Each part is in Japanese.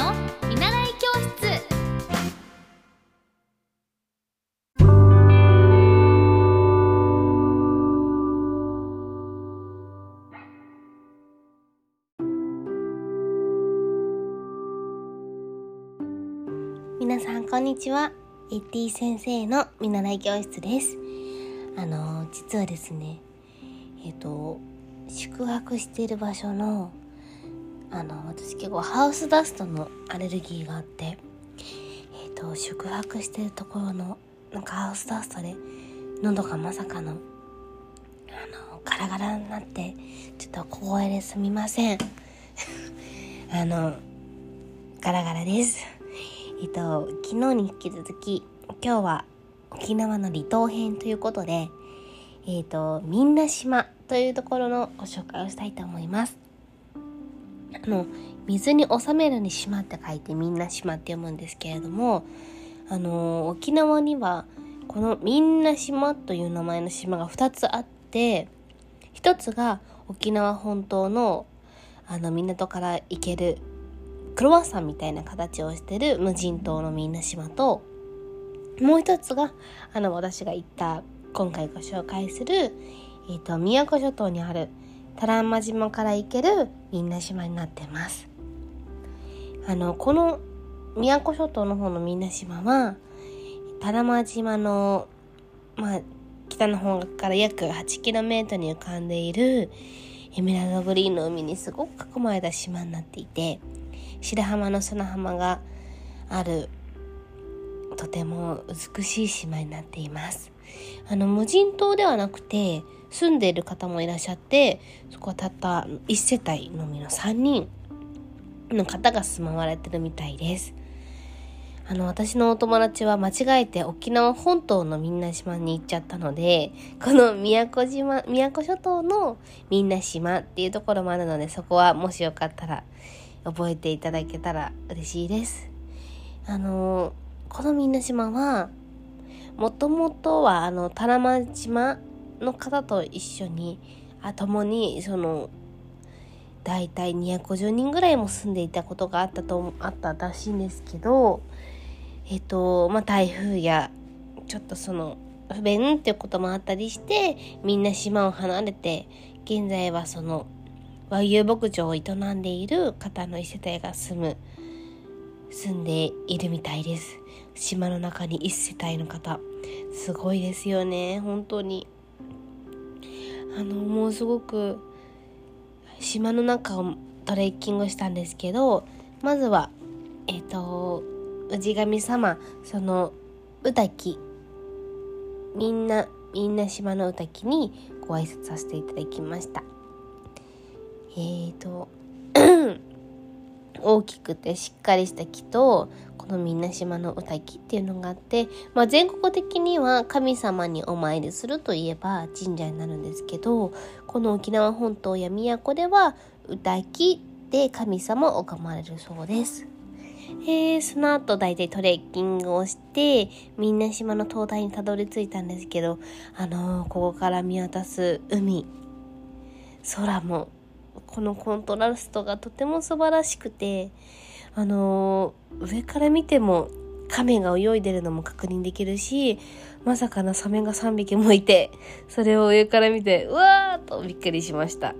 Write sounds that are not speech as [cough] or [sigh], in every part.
の見習い教室。皆さんこんにちは。エッティ先生の見習い教室です。あの実はですねえっ、と宿泊している場所のあの私結構ハウスダストのアレルギーがあってえっ、と宿泊してるところのなんかハウスダストで喉がまさかのあのガラガラになってちょっと小声ですみません。[laughs] あのガラガラです。えっと昨日に引き続き今日は沖縄の離島編ということでえっとみんな島というところのご紹介をしたいと思います。あの水に収めるに島って書いてみんな島って読むんですけれどもあの沖縄にはこのみんな島という名前の島が2つあって1つが沖縄本島のあの港から行けるクロワッサンみたいな形をしてる無人島のみんな島ともう一つがあの私が行った今回ご紹介する、えーと、宮古諸島にある多良間島から行けるみんな島になってます。あのこの宮古諸島の方のみんな島は多良間島のまあ北の方から約 8km に浮かんでいるエメラルドグリーンの海にすごく囲まれた島になっていて白浜の砂浜があるとても美しい島になっています。あの無人島ではなくて住んでいる方もいらっしゃってそこはたった1世帯のみの3人の方が住まわれてるみたいです。あの私のお友達は間違えて沖縄本島のみんな島に行っちゃったのでこの宮古島宮古諸島のみんな島っていうところもあるのでそこはもしよかったら覚えていただけたら嬉しいです。あのこのみんな島はもともとはあの多良間島の方と一緒にあ共にその大体250人ぐらいも住んでいたことがあったとあったらしいんですけどえっとまあ台風やちょっとその不便っていうこともあったりしてみんな島を離れて現在はその和牛牧場を営んでいる方の一世帯が住む住んでいるみたいです。島の中に一世帯の方。すごいですよね本当に。あのもうすごく島の中をトレッキングしたんですけどまずはえっ、ー、と氏神様その宇滝みんなみんな島の宇滝にご挨拶させていただきました。えーと [clears throat] 大きくてしっかりした木とこのみんな島の歌木っていうのがあって、まあ、全国的には神様にお参りするといえば神社になるんですけどこの沖縄本島や宮古では歌木で神様を拝まれるそうです。えー、その後大体トレッキングをしてみんな島の灯台にたどり着いたんですけどあのー、ここから見渡す海空もこのコントラストがとても素晴らしくてあの、上から見ても亀が泳いでるのも確認できるしまさかのサメが3匹もいてそれを上から見てうわーとびっくりしました。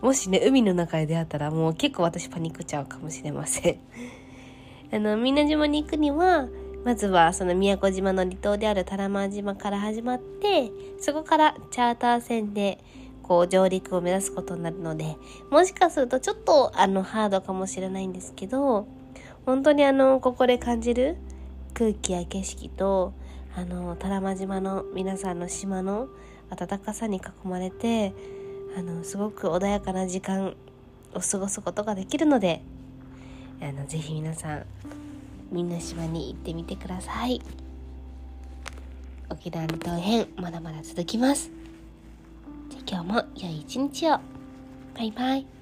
もしね海の中で出会ったらもう結構私パニックちゃうかもしれません。[laughs] あのみんな島に行くにはまずはその宮古島の離島である多良間島から始まってそこからチャーター船でこう上陸を目指すことになるので、もしかするとちょっとあのハードかもしれないんですけど、本当にあの、ここで感じる空気や景色と、あの、多良間島の皆さんの島の暖かさに囲まれて、あの、すごく穏やかな時間を過ごすことができるので、あの、ぜひ皆さん、みんな島に行ってみてください。沖縄の島編、まだまだ続きますじゃ。今日も良い一日を。バイバイ。